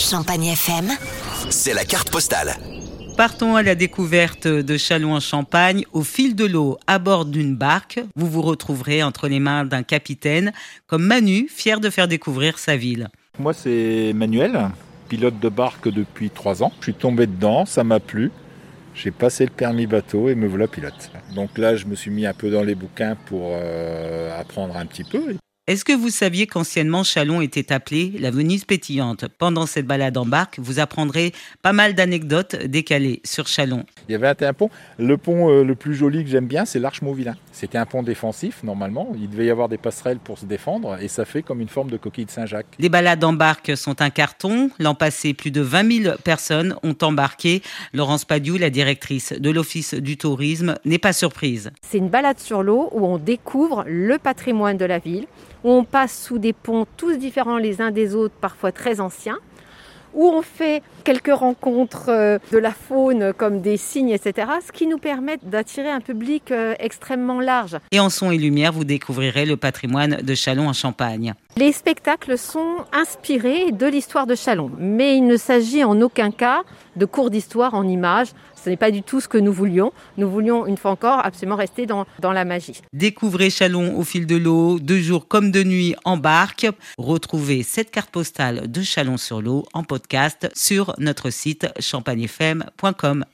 Champagne FM, c'est la carte postale. Partons à la découverte de Châlons en Champagne au fil de l'eau à bord d'une barque. Vous vous retrouverez entre les mains d'un capitaine comme Manu, fier de faire découvrir sa ville. Moi, c'est Manuel, pilote de barque depuis trois ans. Je suis tombé dedans, ça m'a plu. J'ai passé le permis bateau et me voilà pilote. Donc là, je me suis mis un peu dans les bouquins pour euh, apprendre un petit peu. Est-ce que vous saviez qu'anciennement Chalon était appelé la Venise pétillante? Pendant cette balade en barque, vous apprendrez pas mal d'anecdotes décalées sur Chalon. Il y avait un pont. Le pont euh, le plus joli que j'aime bien, c'est l'Arche Mauvillain. C'était un pont défensif normalement. Il devait y avoir des passerelles pour se défendre et ça fait comme une forme de coquille de Saint-Jacques. Les balades en barque sont un carton. L'an passé, plus de 20 000 personnes ont embarqué. Laurence Padiou, la directrice de l'Office du tourisme, n'est pas surprise. C'est une balade sur l'eau où on découvre le patrimoine de la ville où on passe sous des ponts tous différents les uns des autres, parfois très anciens, où on fait quelques rencontres euh, de la faune comme des cygnes, etc., ce qui nous permet d'attirer un public euh, extrêmement large. Et en son et lumière, vous découvrirez le patrimoine de Chalon en Champagne. Les spectacles sont inspirés de l'histoire de Chalon, mais il ne s'agit en aucun cas de cours d'histoire en images. Ce n'est pas du tout ce que nous voulions. Nous voulions, une fois encore, absolument rester dans, la magie. Découvrez Chalon au fil de l'eau, de jour comme de nuit en barque. Retrouvez cette carte postale de Chalon sur l'eau en podcast sur notre site champagnefm.com.